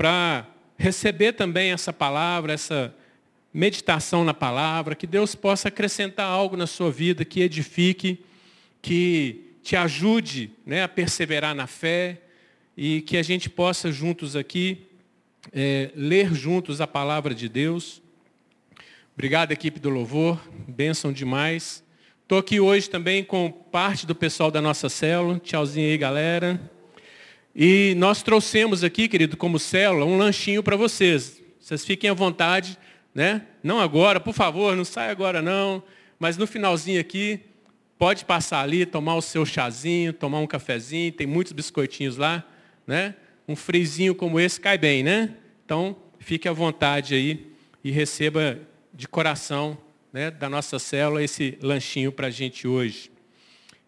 para receber também essa palavra, essa meditação na palavra, que Deus possa acrescentar algo na sua vida que edifique, que te ajude né, a perseverar na fé e que a gente possa juntos aqui é, ler juntos a palavra de Deus. Obrigado, equipe do Louvor, bênção demais. Estou aqui hoje também com parte do pessoal da nossa célula. Tchauzinho aí, galera. E nós trouxemos aqui, querido, como célula, um lanchinho para vocês. Vocês fiquem à vontade, né? Não agora, por favor, não sai agora não. Mas no finalzinho aqui, pode passar ali, tomar o seu chazinho, tomar um cafezinho, tem muitos biscoitinhos lá, né? Um frizinho como esse cai bem, né? Então, fique à vontade aí e receba de coração né, da nossa célula esse lanchinho para a gente hoje.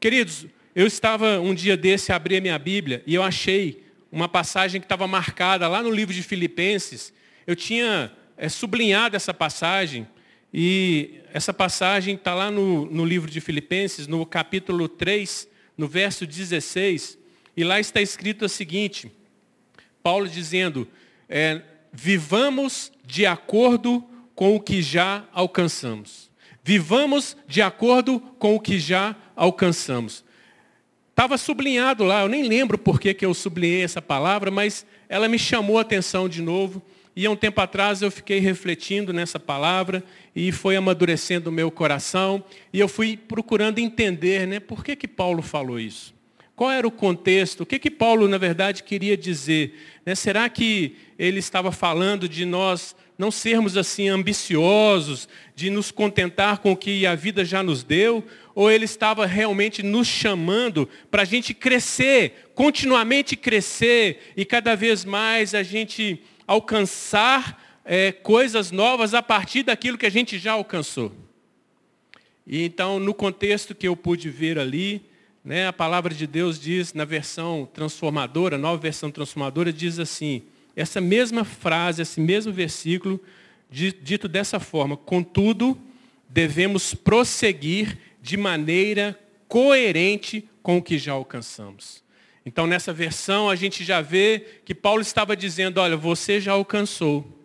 Queridos, eu estava um dia desse, abri a minha Bíblia e eu achei uma passagem que estava marcada lá no livro de Filipenses. Eu tinha é, sublinhado essa passagem e essa passagem está lá no, no livro de Filipenses, no capítulo 3, no verso 16. E lá está escrito o seguinte, Paulo dizendo, é, vivamos de acordo com o que já alcançamos. Vivamos de acordo com o que já alcançamos. Estava sublinhado lá, eu nem lembro por que, que eu sublinhei essa palavra, mas ela me chamou a atenção de novo. E há um tempo atrás eu fiquei refletindo nessa palavra e foi amadurecendo o meu coração. E eu fui procurando entender né, por que, que Paulo falou isso. Qual era o contexto? O que, que Paulo, na verdade, queria dizer? Né, será que ele estava falando de nós não sermos assim ambiciosos, de nos contentar com o que a vida já nos deu? ou ele estava realmente nos chamando para a gente crescer, continuamente crescer e cada vez mais a gente alcançar é, coisas novas a partir daquilo que a gente já alcançou. E então, no contexto que eu pude ver ali, né, a palavra de Deus diz na versão transformadora, nova versão transformadora, diz assim, essa mesma frase, esse mesmo versículo, dito dessa forma, contudo, devemos prosseguir de maneira coerente com o que já alcançamos. Então, nessa versão, a gente já vê que Paulo estava dizendo: olha, você já alcançou.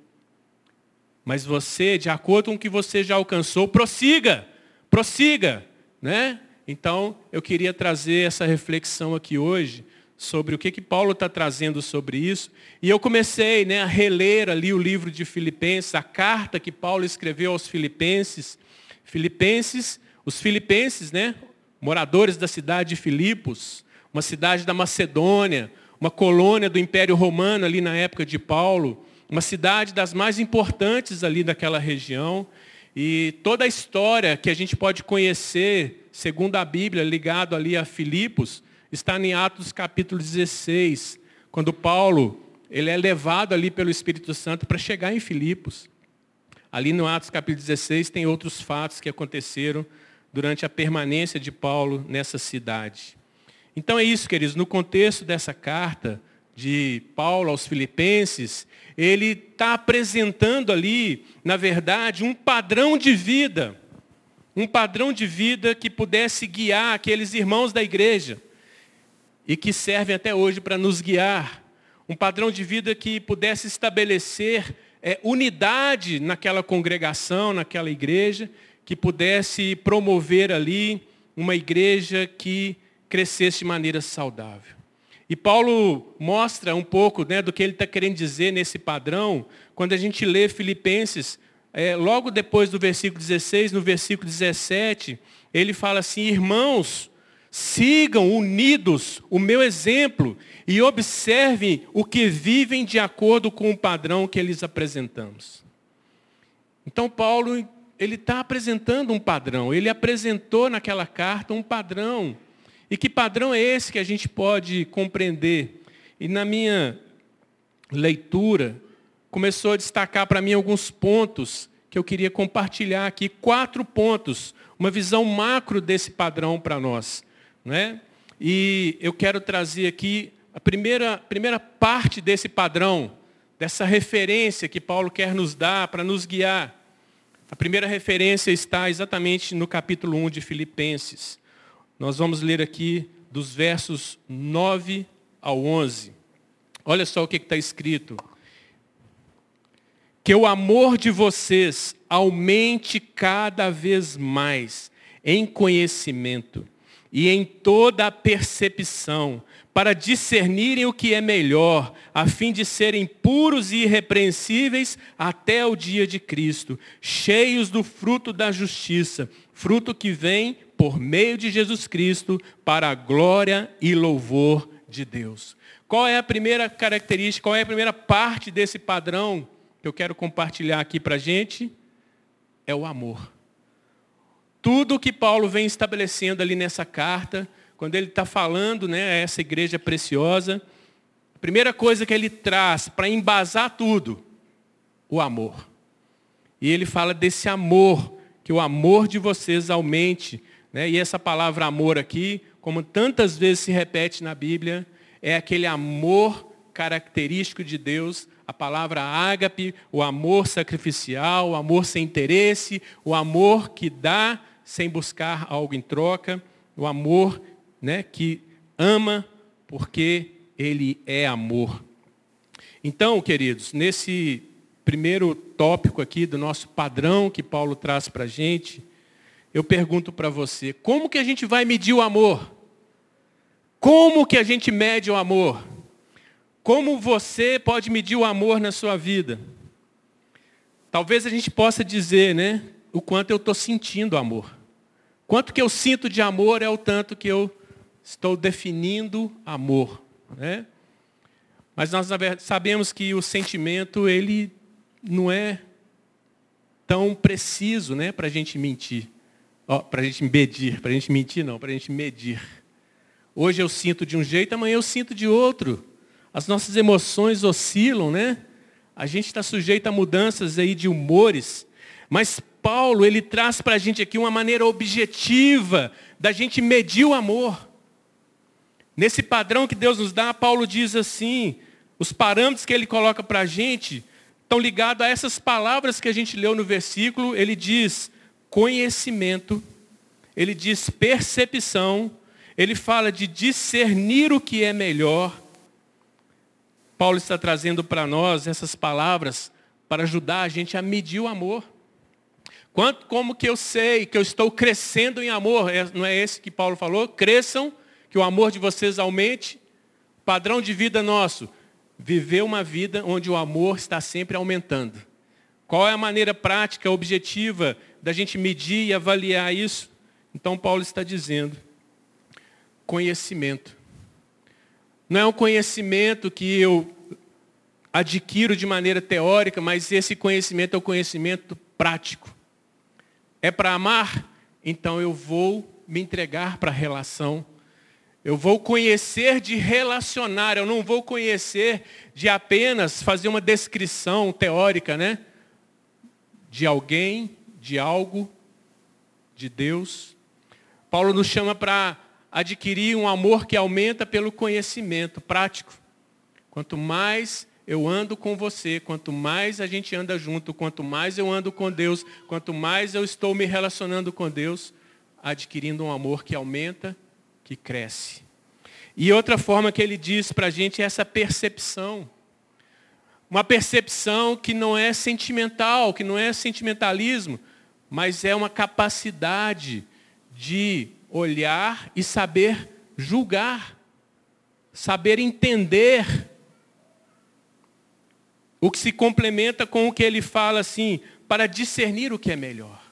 Mas você, de acordo com o que você já alcançou, prossiga, prossiga. Né? Então, eu queria trazer essa reflexão aqui hoje sobre o que, que Paulo está trazendo sobre isso. E eu comecei né, a reler ali o livro de Filipenses, a carta que Paulo escreveu aos Filipenses. Filipenses os filipenses, né, moradores da cidade de Filipos, uma cidade da Macedônia, uma colônia do Império Romano ali na época de Paulo, uma cidade das mais importantes ali daquela região. E toda a história que a gente pode conhecer, segundo a Bíblia, ligado ali a Filipos, está em Atos capítulo 16, quando Paulo ele é levado ali pelo Espírito Santo para chegar em Filipos. Ali no Atos capítulo 16 tem outros fatos que aconteceram durante a permanência de Paulo nessa cidade. Então é isso, queridos, no contexto dessa carta de Paulo aos Filipenses, ele está apresentando ali, na verdade, um padrão de vida, um padrão de vida que pudesse guiar aqueles irmãos da igreja e que servem até hoje para nos guiar. Um padrão de vida que pudesse estabelecer é, unidade naquela congregação, naquela igreja, que pudesse promover ali uma igreja que crescesse de maneira saudável. E Paulo mostra um pouco né, do que ele está querendo dizer nesse padrão, quando a gente lê Filipenses, é, logo depois do versículo 16, no versículo 17, ele fala assim, irmãos, sigam unidos o meu exemplo e observem o que vivem de acordo com o padrão que eles apresentamos. Então Paulo ele está apresentando um padrão. Ele apresentou naquela carta um padrão. E que padrão é esse que a gente pode compreender? E na minha leitura, começou a destacar para mim alguns pontos que eu queria compartilhar aqui. Quatro pontos, uma visão macro desse padrão para nós. Né? E eu quero trazer aqui a primeira, primeira parte desse padrão, dessa referência que Paulo quer nos dar para nos guiar. A primeira referência está exatamente no capítulo 1 de Filipenses. Nós vamos ler aqui dos versos 9 ao 11. Olha só o que está escrito. que o amor de vocês aumente cada vez mais em conhecimento e em toda a percepção, para discernirem o que é melhor, a fim de serem puros e irrepreensíveis até o dia de Cristo, cheios do fruto da justiça, fruto que vem por meio de Jesus Cristo para a glória e louvor de Deus. Qual é a primeira característica, qual é a primeira parte desse padrão que eu quero compartilhar aqui para a gente? É o amor. Tudo que Paulo vem estabelecendo ali nessa carta, quando ele está falando né, a essa igreja preciosa, a primeira coisa que ele traz para embasar tudo, o amor. E ele fala desse amor, que o amor de vocês aumente. Né? E essa palavra amor aqui, como tantas vezes se repete na Bíblia, é aquele amor característico de Deus, a palavra ágape, o amor sacrificial, o amor sem interesse, o amor que dá sem buscar algo em troca, o amor né, que ama porque ele é amor. Então, queridos, nesse primeiro tópico aqui do nosso padrão que Paulo traz para a gente, eu pergunto para você, como que a gente vai medir o amor? Como que a gente mede o amor? Como você pode medir o amor na sua vida? Talvez a gente possa dizer, né, o quanto eu estou sentindo amor. Quanto que eu sinto de amor é o tanto que eu estou definindo amor. Né? Mas nós sabemos que o sentimento, ele não é tão preciso né, para a gente mentir. Oh, para a gente medir, para a gente mentir não, para a gente medir. Hoje eu sinto de um jeito, amanhã eu sinto de outro. As nossas emoções oscilam, né? A gente está sujeito a mudanças aí de humores. Mas Paulo, ele traz para a gente aqui uma maneira objetiva da gente medir o amor. Nesse padrão que Deus nos dá, Paulo diz assim, os parâmetros que ele coloca para a gente estão ligados a essas palavras que a gente leu no versículo. Ele diz conhecimento, ele diz percepção, ele fala de discernir o que é melhor. Paulo está trazendo para nós essas palavras para ajudar a gente a medir o amor. Quanto, como que eu sei que eu estou crescendo em amor? É, não é esse que Paulo falou? Cresçam, que o amor de vocês aumente. Padrão de vida nosso, viver uma vida onde o amor está sempre aumentando. Qual é a maneira prática, objetiva da gente medir e avaliar isso? Então Paulo está dizendo, conhecimento. Não é um conhecimento que eu adquiro de maneira teórica, mas esse conhecimento é o um conhecimento prático. É para amar? Então eu vou me entregar para a relação. Eu vou conhecer de relacionar, eu não vou conhecer de apenas fazer uma descrição teórica, né? De alguém, de algo, de Deus. Paulo nos chama para adquirir um amor que aumenta pelo conhecimento prático. Quanto mais eu ando com você, quanto mais a gente anda junto, quanto mais eu ando com Deus, quanto mais eu estou me relacionando com Deus, adquirindo um amor que aumenta, que cresce. E outra forma que ele diz para a gente é essa percepção. Uma percepção que não é sentimental, que não é sentimentalismo, mas é uma capacidade de olhar e saber julgar, saber entender. O que se complementa com o que ele fala assim, para discernir o que é melhor.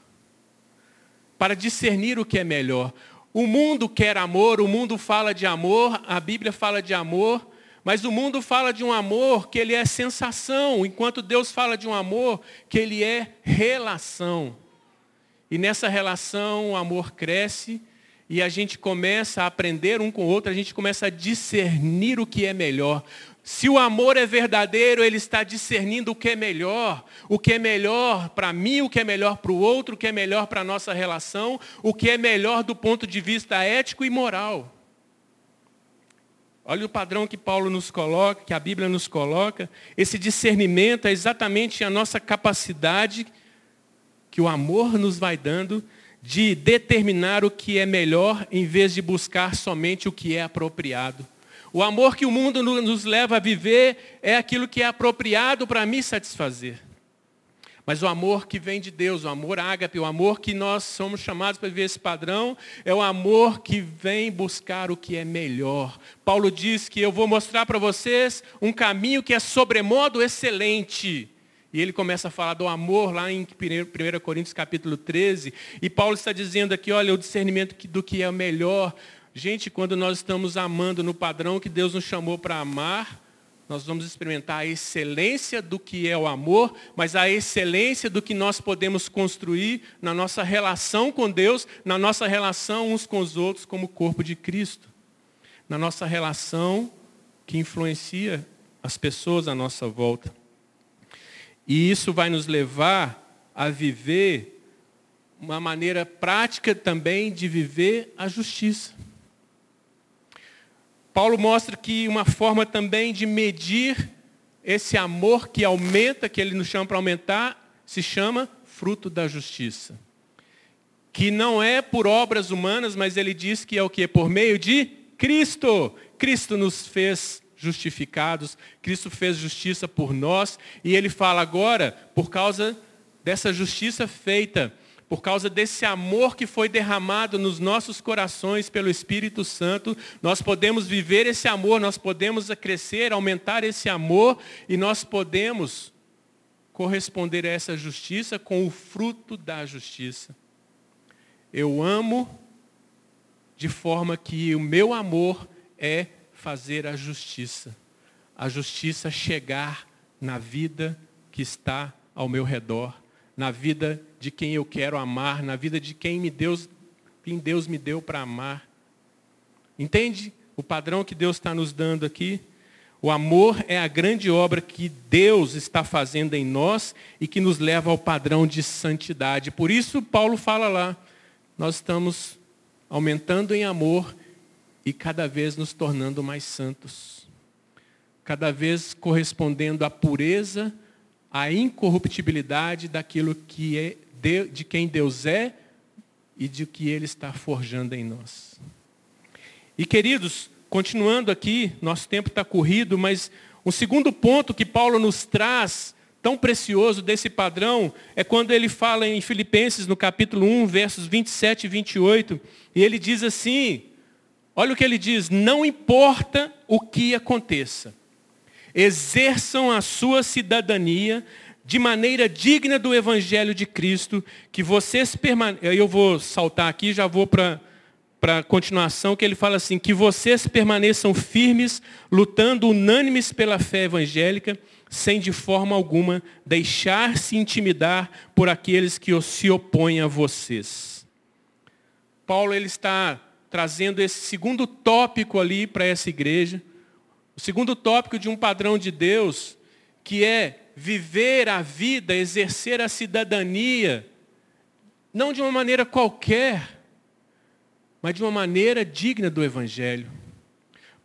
Para discernir o que é melhor. O mundo quer amor, o mundo fala de amor, a Bíblia fala de amor, mas o mundo fala de um amor que ele é sensação, enquanto Deus fala de um amor que ele é relação. E nessa relação o amor cresce e a gente começa a aprender um com o outro, a gente começa a discernir o que é melhor. Se o amor é verdadeiro, ele está discernindo o que é melhor, o que é melhor para mim, o que é melhor para o outro, o que é melhor para a nossa relação, o que é melhor do ponto de vista ético e moral. Olha o padrão que Paulo nos coloca, que a Bíblia nos coloca. Esse discernimento é exatamente a nossa capacidade que o amor nos vai dando de determinar o que é melhor em vez de buscar somente o que é apropriado. O amor que o mundo nos leva a viver é aquilo que é apropriado para me satisfazer. Mas o amor que vem de Deus, o amor ágape, o amor que nós somos chamados para viver esse padrão, é o amor que vem buscar o que é melhor. Paulo diz que eu vou mostrar para vocês um caminho que é sobremodo excelente. E ele começa a falar do amor lá em 1 Coríntios capítulo 13. E Paulo está dizendo aqui, olha, o discernimento do que é melhor. Gente, quando nós estamos amando no padrão que Deus nos chamou para amar, nós vamos experimentar a excelência do que é o amor, mas a excelência do que nós podemos construir na nossa relação com Deus, na nossa relação uns com os outros como corpo de Cristo. Na nossa relação que influencia as pessoas à nossa volta. E isso vai nos levar a viver uma maneira prática também de viver a justiça. Paulo mostra que uma forma também de medir esse amor que aumenta, que ele nos chama para aumentar, se chama fruto da justiça. Que não é por obras humanas, mas ele diz que é o que? Por meio de Cristo. Cristo nos fez justificados, Cristo fez justiça por nós, e ele fala agora, por causa dessa justiça feita, por causa desse amor que foi derramado nos nossos corações pelo Espírito Santo, nós podemos viver esse amor, nós podemos crescer, aumentar esse amor, e nós podemos corresponder a essa justiça com o fruto da justiça. Eu amo de forma que o meu amor é fazer a justiça. A justiça chegar na vida que está ao meu redor, na vida de quem eu quero amar, na vida de quem me Deus, quem Deus me deu para amar. Entende o padrão que Deus está nos dando aqui? O amor é a grande obra que Deus está fazendo em nós e que nos leva ao padrão de santidade. Por isso, Paulo fala lá, nós estamos aumentando em amor e cada vez nos tornando mais santos. Cada vez correspondendo à pureza, à incorruptibilidade daquilo que é de, quem Deus é e de que Ele está forjando em nós. E queridos, continuando aqui, nosso tempo está corrido, mas o segundo ponto que Paulo nos traz, tão precioso desse padrão, é quando ele fala em Filipenses, no capítulo 1, versos 27 e 28, e ele diz assim, Olha o que ele diz: não importa o que aconteça, exerçam a sua cidadania de maneira digna do Evangelho de Cristo, que vocês permaneçam. Eu vou saltar aqui, já vou para a continuação, que ele fala assim: que vocês permaneçam firmes, lutando unânimes pela fé evangélica, sem de forma alguma deixar-se intimidar por aqueles que se opõem a vocês. Paulo ele está trazendo esse segundo tópico ali para essa igreja. O segundo tópico de um padrão de Deus, que é viver a vida, exercer a cidadania, não de uma maneira qualquer, mas de uma maneira digna do Evangelho.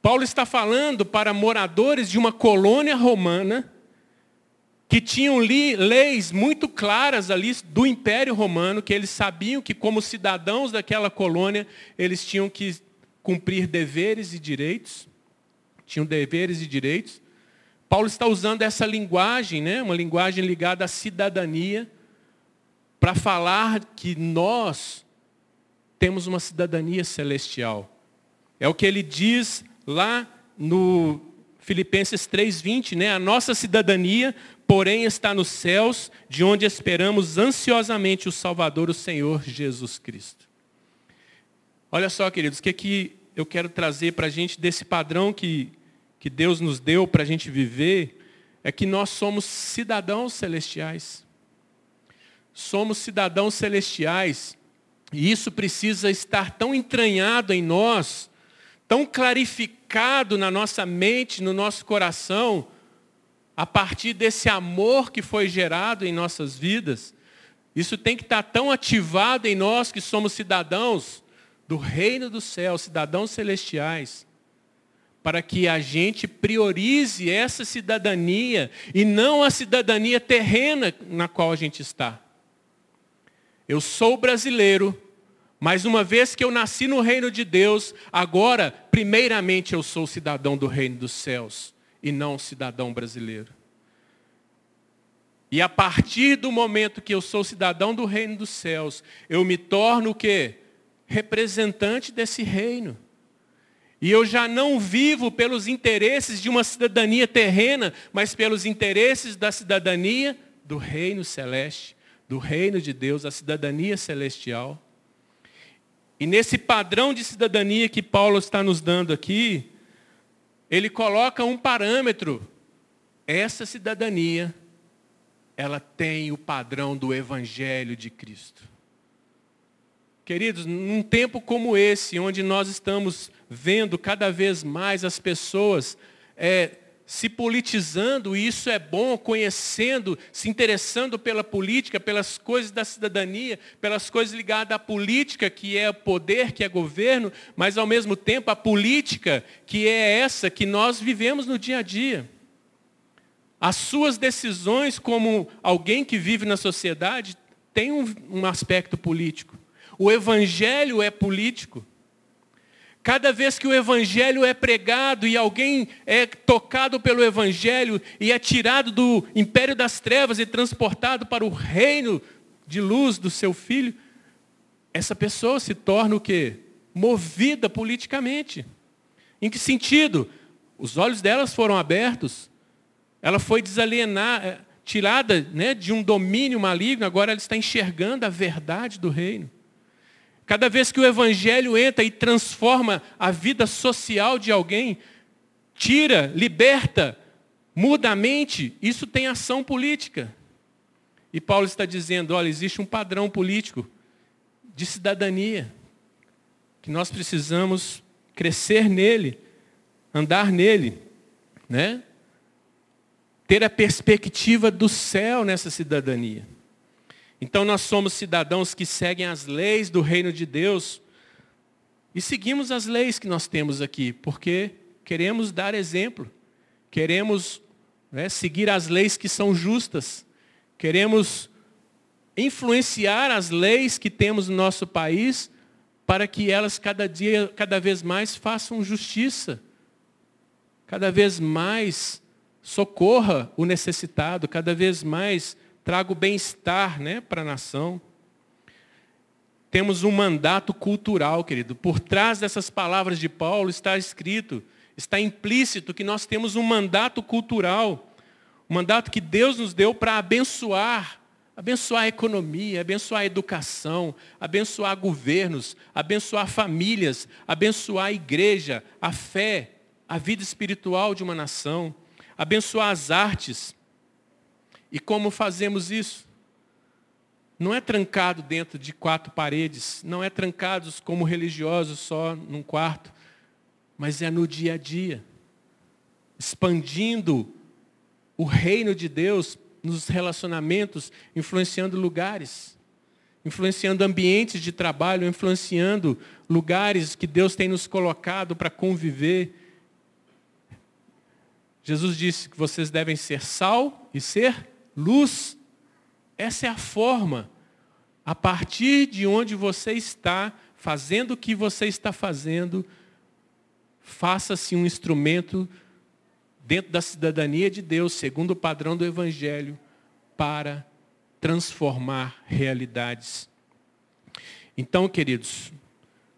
Paulo está falando para moradores de uma colônia romana que tinham leis muito claras ali do Império Romano, que eles sabiam que como cidadãos daquela colônia, eles tinham que cumprir deveres e direitos. Tinham deveres e direitos. Paulo está usando essa linguagem, né, uma linguagem ligada à cidadania, para falar que nós temos uma cidadania celestial. É o que ele diz lá no Filipenses 3:20, né? A nossa cidadania porém está nos céus, de onde esperamos ansiosamente o Salvador, o Senhor Jesus Cristo. Olha só, queridos, o que, que eu quero trazer para a gente desse padrão que, que Deus nos deu para a gente viver, é que nós somos cidadãos celestiais. Somos cidadãos celestiais, e isso precisa estar tão entranhado em nós, tão clarificado na nossa mente, no nosso coração, a partir desse amor que foi gerado em nossas vidas, isso tem que estar tão ativado em nós que somos cidadãos do reino do céu, cidadãos celestiais, para que a gente priorize essa cidadania e não a cidadania terrena na qual a gente está. Eu sou brasileiro, mas uma vez que eu nasci no reino de Deus, agora, primeiramente, eu sou cidadão do reino dos céus e não cidadão brasileiro. E a partir do momento que eu sou cidadão do reino dos céus, eu me torno o quê? Representante desse reino. E eu já não vivo pelos interesses de uma cidadania terrena, mas pelos interesses da cidadania do reino celeste, do reino de Deus, a cidadania celestial. E nesse padrão de cidadania que Paulo está nos dando aqui, ele coloca um parâmetro. Essa cidadania, ela tem o padrão do evangelho de Cristo. Queridos, num tempo como esse, onde nós estamos vendo cada vez mais as pessoas é, se politizando, e isso é bom, conhecendo, se interessando pela política, pelas coisas da cidadania, pelas coisas ligadas à política, que é poder, que é governo, mas ao mesmo tempo a política, que é essa que nós vivemos no dia a dia. As suas decisões como alguém que vive na sociedade tem um, um aspecto político. O evangelho é político. Cada vez que o Evangelho é pregado e alguém é tocado pelo Evangelho e é tirado do império das trevas e transportado para o reino de luz do seu filho, essa pessoa se torna o quê? Movida politicamente. Em que sentido? Os olhos delas foram abertos. Ela foi desalienar, eh, tirada né, de um domínio maligno, agora ela está enxergando a verdade do reino. Cada vez que o Evangelho entra e transforma a vida social de alguém, tira, liberta, muda a mente, isso tem ação política. E Paulo está dizendo, olha, existe um padrão político de cidadania, que nós precisamos crescer nele, andar nele, né? ter a perspectiva do céu nessa cidadania. Então nós somos cidadãos que seguem as leis do reino de Deus e seguimos as leis que nós temos aqui, porque queremos dar exemplo, queremos né, seguir as leis que são justas, queremos influenciar as leis que temos no nosso país para que elas cada dia, cada vez mais façam justiça, cada vez mais socorra o necessitado, cada vez mais traga o bem-estar né, para a nação. Temos um mandato cultural, querido. Por trás dessas palavras de Paulo está escrito, está implícito que nós temos um mandato cultural. Um mandato que Deus nos deu para abençoar. Abençoar a economia, abençoar a educação, abençoar governos, abençoar famílias, abençoar a igreja, a fé, a vida espiritual de uma nação, abençoar as artes, e como fazemos isso? Não é trancado dentro de quatro paredes, não é trancados como religiosos só num quarto, mas é no dia a dia, expandindo o reino de Deus nos relacionamentos, influenciando lugares, influenciando ambientes de trabalho, influenciando lugares que Deus tem nos colocado para conviver. Jesus disse que vocês devem ser sal e ser luz. Essa é a forma. A partir de onde você está, fazendo o que você está fazendo, faça-se um instrumento dentro da cidadania de Deus, segundo o padrão do Evangelho, para transformar realidades. Então, queridos,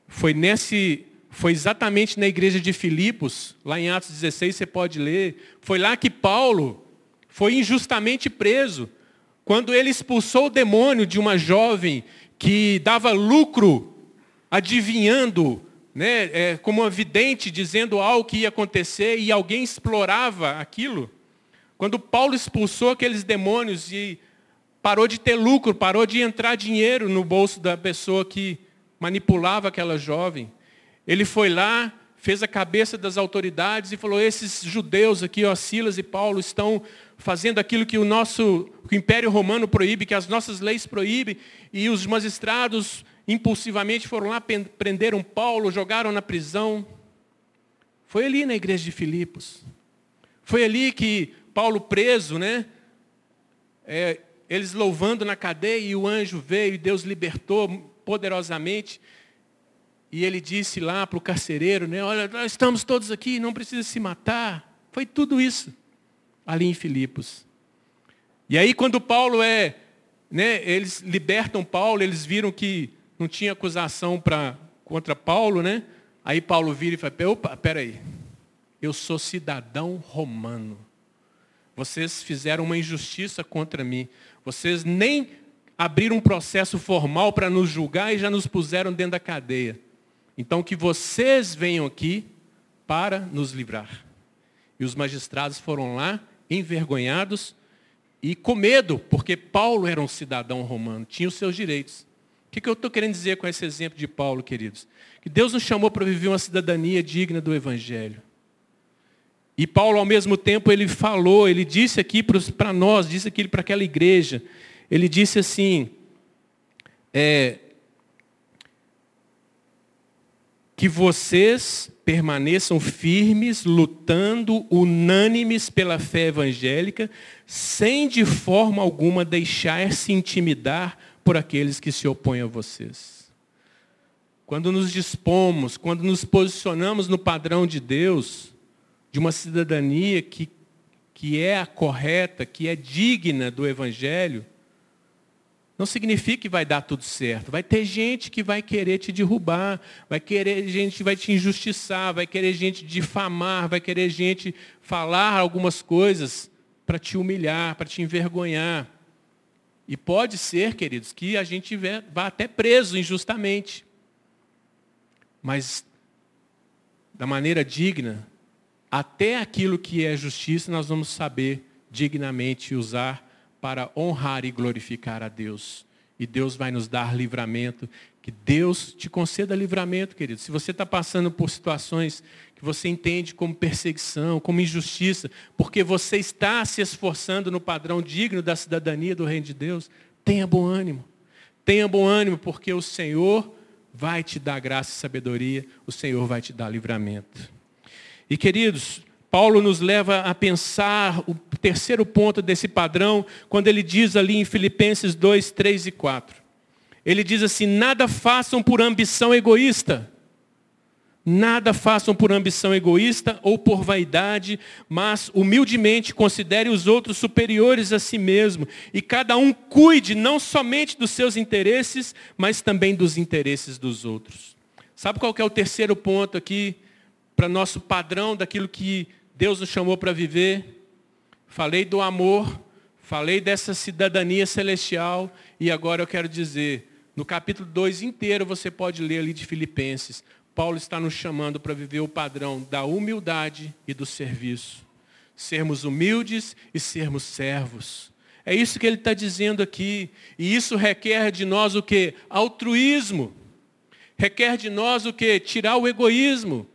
foi nesse, foi exatamente na igreja de Filipos, lá em Atos 16, você pode ler, foi lá que Paulo foi injustamente preso. Quando ele expulsou o demônio de uma jovem que dava lucro adivinhando, né, é, como uma vidente dizendo algo que ia acontecer e alguém explorava aquilo. Quando Paulo expulsou aqueles demônios e parou de ter lucro, parou de entrar dinheiro no bolso da pessoa que manipulava aquela jovem, ele foi lá, fez a cabeça das autoridades e falou: esses judeus aqui, ó, Silas e Paulo, estão fazendo aquilo que o nosso que o Império Romano proíbe, que as nossas leis proíbem, e os magistrados impulsivamente foram lá, prenderam Paulo, jogaram na prisão. Foi ali na igreja de Filipos. Foi ali que Paulo preso, né? É, eles louvando na cadeia e o anjo veio e Deus libertou poderosamente. E ele disse lá para o carcereiro, né? Olha, nós estamos todos aqui, não precisa se matar. Foi tudo isso ali em Filipos. E aí quando Paulo é, né, eles libertam Paulo, eles viram que não tinha acusação para contra Paulo, né? Aí Paulo vira e fala, opa, peraí, eu sou cidadão romano. Vocês fizeram uma injustiça contra mim. Vocês nem abriram um processo formal para nos julgar e já nos puseram dentro da cadeia. Então que vocês venham aqui para nos livrar. E os magistrados foram lá, envergonhados e com medo, porque Paulo era um cidadão romano, tinha os seus direitos. O que, eu estou querendo dizer com esse exemplo de Paulo, queridos? Que Deus nos chamou para viver uma cidadania digna do Evangelho. E Paulo, ao mesmo tempo, ele falou, ele disse aqui para nós, disse aqui para aquela igreja, ele disse assim, é, que vocês permaneçam firmes, lutando, unânimes pela fé evangélica, sem de forma alguma deixar-se intimidar por aqueles que se opõem a vocês. Quando nos dispomos, quando nos posicionamos no padrão de Deus, de uma cidadania que, que é a correta, que é digna do Evangelho, não significa que vai dar tudo certo. Vai ter gente que vai querer te derrubar, vai querer gente que vai te injustiçar, vai querer gente difamar, vai querer gente falar algumas coisas para te humilhar, para te envergonhar. E pode ser, queridos, que a gente vá até preso injustamente. Mas, da maneira digna, até aquilo que é justiça nós vamos saber dignamente usar para honrar e glorificar a Deus. E Deus vai nos dar livramento. Que Deus te conceda livramento, querido. Se você está passando por situações que você entende como perseguição, como injustiça, porque você está se esforçando no padrão digno da cidadania do reino de Deus, tenha bom ânimo. Tenha bom ânimo, porque o Senhor vai te dar graça e sabedoria, o Senhor vai te dar livramento. E queridos, Paulo nos leva a pensar o terceiro ponto desse padrão, quando ele diz ali em Filipenses 2, 3 e 4. Ele diz assim: nada façam por ambição egoísta Nada façam por ambição egoísta ou por vaidade, mas humildemente considere os outros superiores a si mesmo. E cada um cuide não somente dos seus interesses, mas também dos interesses dos outros. Sabe qual é o terceiro ponto aqui para nosso padrão daquilo que Deus nos chamou para viver? Falei do amor, falei dessa cidadania celestial e agora eu quero dizer, no capítulo 2 inteiro você pode ler ali de Filipenses, Paulo está nos chamando para viver o padrão da humildade e do serviço. Sermos humildes e sermos servos. É isso que ele está dizendo aqui. E isso requer de nós o que? Altruísmo. Requer de nós o que? Tirar o egoísmo.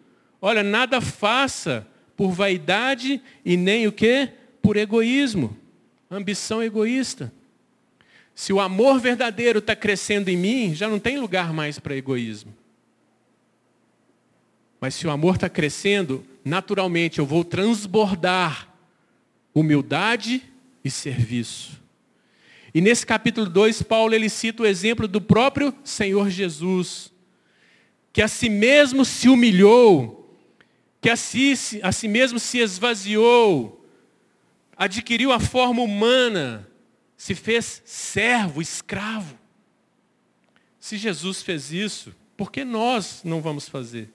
Olha, nada faça por vaidade e nem o que? Por egoísmo. Ambição egoísta. Se o amor verdadeiro está crescendo em mim, já não tem lugar mais para egoísmo. Mas se o amor está crescendo, naturalmente eu vou transbordar humildade e serviço. E nesse capítulo 2, Paulo ele cita o exemplo do próprio Senhor Jesus, que a si mesmo se humilhou, que a si, a si mesmo se esvaziou, adquiriu a forma humana, se fez servo, escravo. Se Jesus fez isso, por que nós não vamos fazer?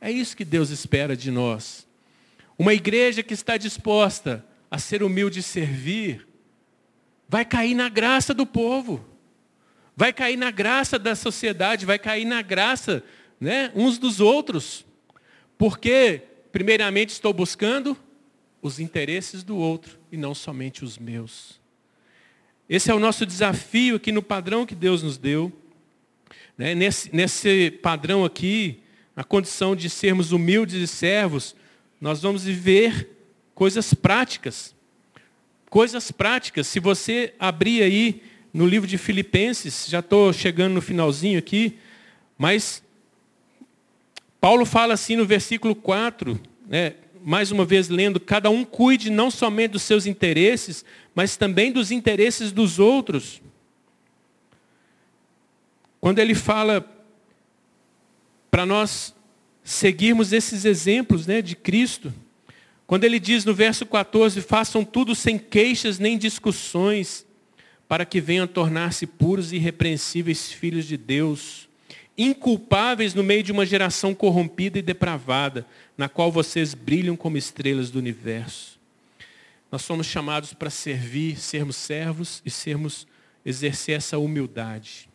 É isso que Deus espera de nós. Uma igreja que está disposta a ser humilde e servir, vai cair na graça do povo, vai cair na graça da sociedade, vai cair na graça né, uns dos outros. Porque, primeiramente, estou buscando os interesses do outro e não somente os meus. Esse é o nosso desafio aqui no padrão que Deus nos deu. Né? Nesse, nesse padrão aqui, a condição de sermos humildes e servos, nós vamos viver coisas práticas. Coisas práticas. Se você abrir aí no livro de Filipenses, já estou chegando no finalzinho aqui, mas Paulo fala assim no versículo 4, né, mais uma vez lendo, cada um cuide não somente dos seus interesses, mas também dos interesses dos outros. Quando ele fala para nós seguirmos esses exemplos né, de Cristo. Quando ele diz no verso 14: façam tudo sem queixas nem discussões, para que venham tornar-se puros e irrepreensíveis filhos de Deus, inculpáveis no meio de uma geração corrompida e depravada, na qual vocês brilham como estrelas do universo. Nós somos chamados para servir, sermos servos e sermos exercer essa humildade.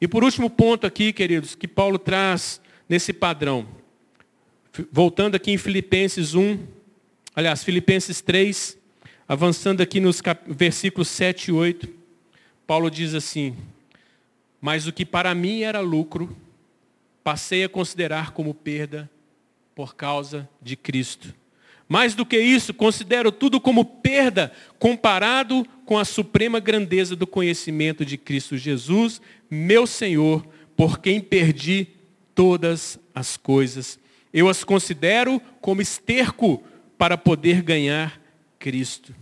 E por último ponto aqui, queridos, que Paulo traz nesse padrão. Voltando aqui em Filipenses 1, aliás, Filipenses 3, avançando aqui nos versículos 7 e 8, Paulo diz assim: Mas o que para mim era lucro, passei a considerar como perda por causa de Cristo. Mais do que isso, considero tudo como perda comparado com a suprema grandeza do conhecimento de Cristo Jesus, meu Senhor, por quem perdi todas as coisas. Eu as considero como esterco para poder ganhar Cristo.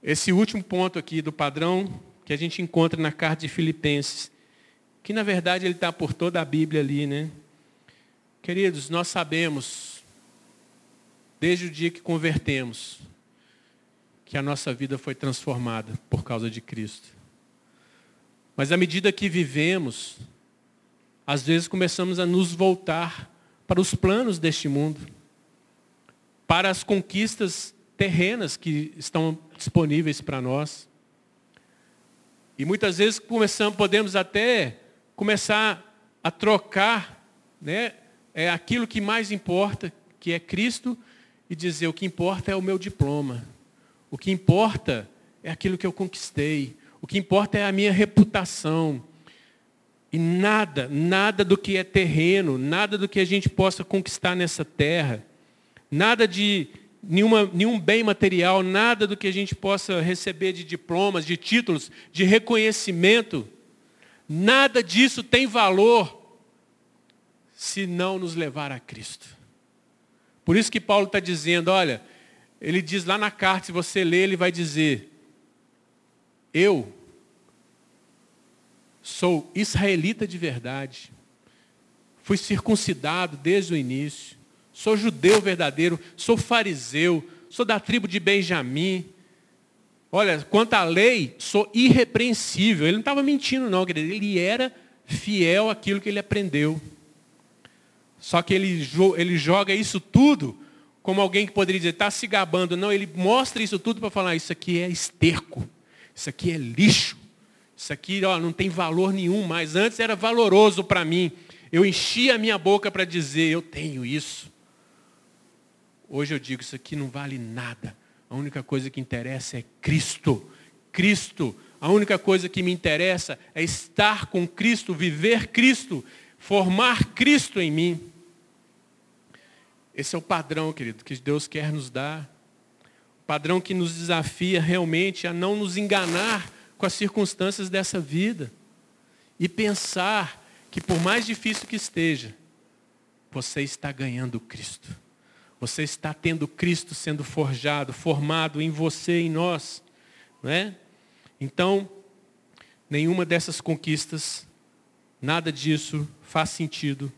Esse último ponto aqui do padrão que a gente encontra na carta de Filipenses, que na verdade ele está por toda a Bíblia ali, né? Queridos, nós sabemos, desde o dia que convertemos, que a nossa vida foi transformada por causa de Cristo. Mas à medida que vivemos, às vezes começamos a nos voltar para os planos deste mundo, para as conquistas terrenas que estão disponíveis para nós. E muitas vezes começamos, podemos até começar a trocar né, é aquilo que mais importa, que é Cristo, e dizer o que importa é o meu diploma. O que importa é aquilo que eu conquistei. O que importa é a minha reputação. E nada, nada do que é terreno, nada do que a gente possa conquistar nessa terra, nada de nenhuma, nenhum bem material, nada do que a gente possa receber de diplomas, de títulos, de reconhecimento, nada disso tem valor se não nos levar a Cristo. Por isso que Paulo está dizendo, olha, ele diz lá na carta, se você ler, ele vai dizer, eu Sou israelita de verdade. Fui circuncidado desde o início. Sou judeu verdadeiro. Sou fariseu. Sou da tribo de Benjamim. Olha, quanto à lei, sou irrepreensível. Ele não estava mentindo, não, querido. Ele era fiel àquilo que ele aprendeu. Só que ele, ele joga isso tudo como alguém que poderia dizer, está se gabando. Não, ele mostra isso tudo para falar, isso aqui é esterco. Isso aqui é lixo. Isso aqui ó, não tem valor nenhum mais. Antes era valoroso para mim. Eu enchia a minha boca para dizer, eu tenho isso. Hoje eu digo, isso aqui não vale nada. A única coisa que interessa é Cristo. Cristo. A única coisa que me interessa é estar com Cristo, viver Cristo, formar Cristo em mim. Esse é o padrão, querido, que Deus quer nos dar. O padrão que nos desafia realmente a não nos enganar com as circunstâncias dessa vida e pensar que por mais difícil que esteja, você está ganhando Cristo. Você está tendo Cristo sendo forjado, formado em você, em nós. Não é? Então, nenhuma dessas conquistas, nada disso faz sentido.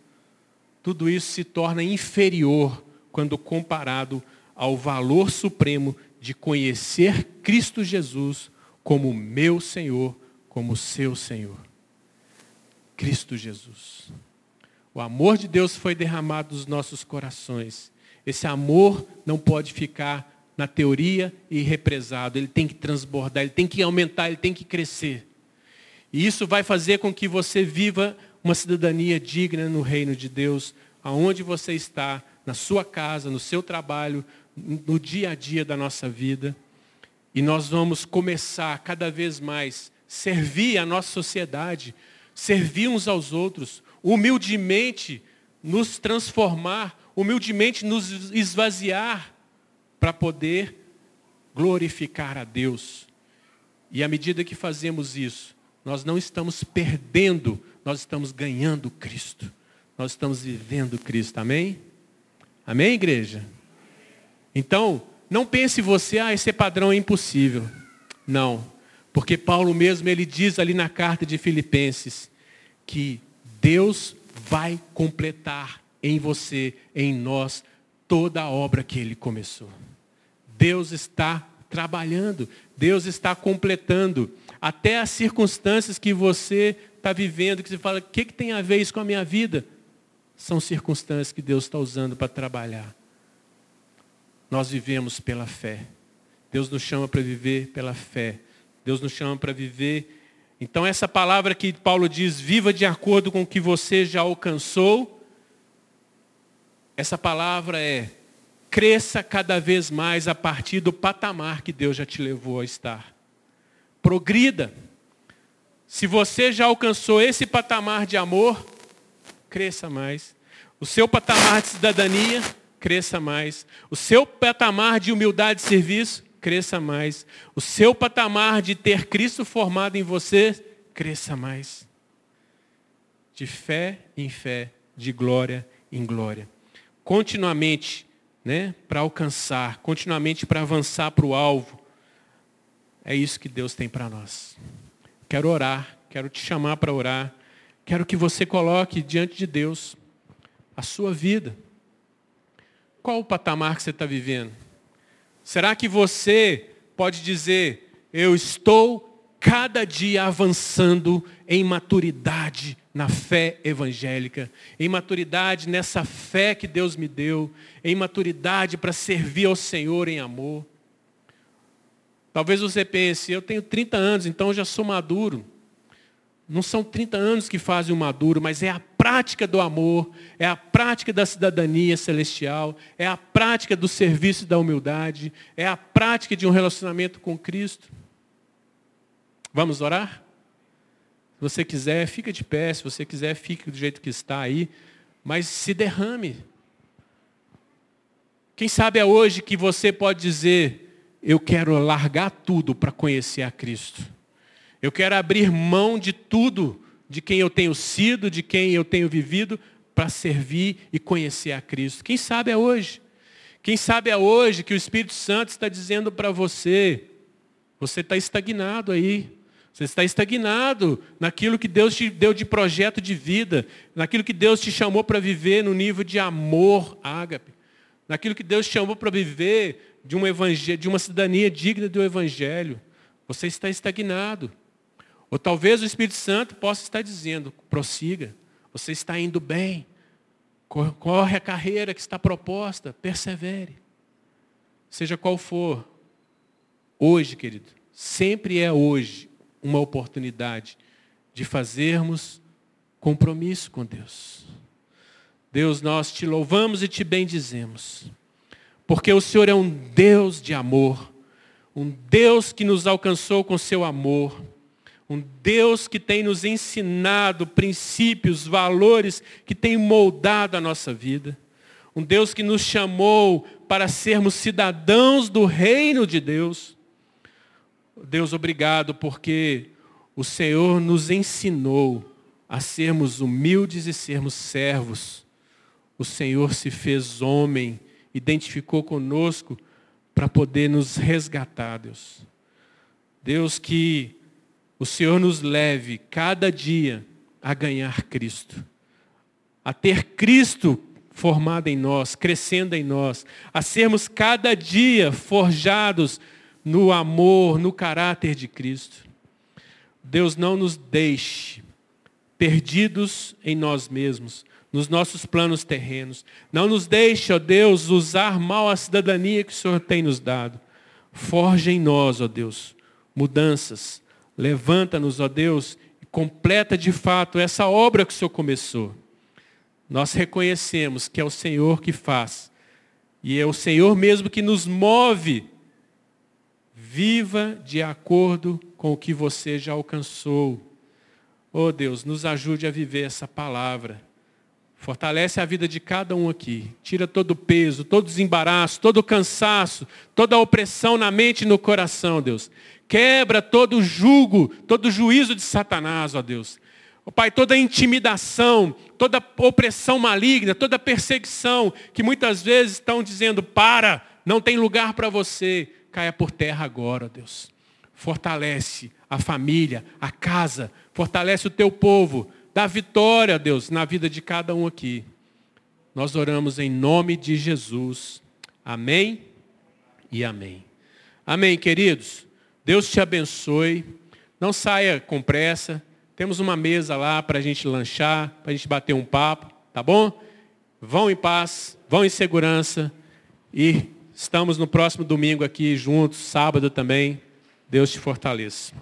Tudo isso se torna inferior quando comparado ao valor supremo de conhecer Cristo Jesus como meu Senhor, como seu Senhor. Cristo Jesus. O amor de Deus foi derramado nos nossos corações. Esse amor não pode ficar na teoria e represado. Ele tem que transbordar, ele tem que aumentar, ele tem que crescer. E isso vai fazer com que você viva uma cidadania digna no reino de Deus, aonde você está, na sua casa, no seu trabalho, no dia a dia da nossa vida. E nós vamos começar cada vez mais servir a nossa sociedade, servir uns aos outros, humildemente nos transformar, humildemente nos esvaziar para poder glorificar a Deus. E à medida que fazemos isso, nós não estamos perdendo, nós estamos ganhando Cristo. Nós estamos vivendo Cristo. Amém? Amém, igreja? Então, não pense você, ah, esse padrão é impossível. Não. Porque Paulo mesmo, ele diz ali na carta de Filipenses, que Deus vai completar em você, em nós, toda a obra que ele começou. Deus está trabalhando, Deus está completando. Até as circunstâncias que você está vivendo, que você fala, o que, que tem a ver isso com a minha vida? São circunstâncias que Deus está usando para trabalhar. Nós vivemos pela fé. Deus nos chama para viver pela fé. Deus nos chama para viver. Então, essa palavra que Paulo diz, viva de acordo com o que você já alcançou, essa palavra é cresça cada vez mais a partir do patamar que Deus já te levou a estar. Progrida. Se você já alcançou esse patamar de amor, cresça mais. O seu patamar de cidadania, cresça mais. O seu patamar de humildade e serviço, cresça mais. O seu patamar de ter Cristo formado em você, cresça mais. De fé em fé, de glória em glória. Continuamente, né, para alcançar, continuamente para avançar para o alvo. É isso que Deus tem para nós. Quero orar, quero te chamar para orar. Quero que você coloque diante de Deus a sua vida. Qual o patamar que você está vivendo? Será que você pode dizer, eu estou cada dia avançando em maturidade na fé evangélica, em maturidade nessa fé que Deus me deu, em maturidade para servir ao Senhor em amor? Talvez você pense, eu tenho 30 anos, então já sou maduro. Não são 30 anos que fazem o maduro, mas é a prática do amor, é a prática da cidadania celestial, é a prática do serviço da humildade, é a prática de um relacionamento com Cristo. Vamos orar? Você quiser, fica de pé, se você quiser, fique do jeito que está aí, mas se derrame. Quem sabe é hoje que você pode dizer, eu quero largar tudo para conhecer a Cristo. Eu quero abrir mão de tudo, de quem eu tenho sido, de quem eu tenho vivido, para servir e conhecer a Cristo. Quem sabe é hoje. Quem sabe é hoje que o Espírito Santo está dizendo para você, você está estagnado aí. Você está estagnado naquilo que Deus te deu de projeto de vida, naquilo que Deus te chamou para viver no nível de amor, ágape, naquilo que Deus te chamou para viver de, um evangelho, de uma cidadania digna do Evangelho. Você está estagnado. Ou talvez o Espírito Santo possa estar dizendo, prossiga, você está indo bem, corre a carreira que está proposta, persevere. Seja qual for, hoje, querido, sempre é hoje uma oportunidade de fazermos compromisso com Deus. Deus, nós te louvamos e te bendizemos, porque o Senhor é um Deus de amor, um Deus que nos alcançou com seu amor, um Deus que tem nos ensinado princípios, valores que tem moldado a nossa vida. Um Deus que nos chamou para sermos cidadãos do reino de Deus. Deus, obrigado porque o Senhor nos ensinou a sermos humildes e sermos servos. O Senhor se fez homem, identificou conosco para poder nos resgatar, Deus. Deus que o Senhor nos leve cada dia a ganhar Cristo, a ter Cristo formado em nós, crescendo em nós, a sermos cada dia forjados no amor, no caráter de Cristo. Deus não nos deixe perdidos em nós mesmos, nos nossos planos terrenos. Não nos deixe, ó Deus, usar mal a cidadania que o Senhor tem nos dado. Forge em nós, ó Deus, mudanças, Levanta-nos, ó Deus, e completa de fato essa obra que o Senhor começou. Nós reconhecemos que é o Senhor que faz. E é o Senhor mesmo que nos move. Viva de acordo com o que você já alcançou. Oh Deus, nos ajude a viver essa palavra. Fortalece a vida de cada um aqui. Tira todo o peso, todo o desembaraço, todo o cansaço, toda a opressão na mente e no coração, Deus. Quebra todo o jugo, todo o juízo de Satanás, ó Deus. Ó Pai, toda intimidação, toda opressão maligna, toda perseguição que muitas vezes estão dizendo, para, não tem lugar para você, caia por terra agora, Deus. Fortalece a família, a casa, fortalece o teu povo, dá vitória, Deus, na vida de cada um aqui. Nós oramos em nome de Jesus. Amém e amém. Amém, queridos. Deus te abençoe. Não saia com pressa. Temos uma mesa lá para a gente lanchar, para a gente bater um papo, tá bom? Vão em paz, vão em segurança e estamos no próximo domingo aqui juntos, sábado também. Deus te fortaleça.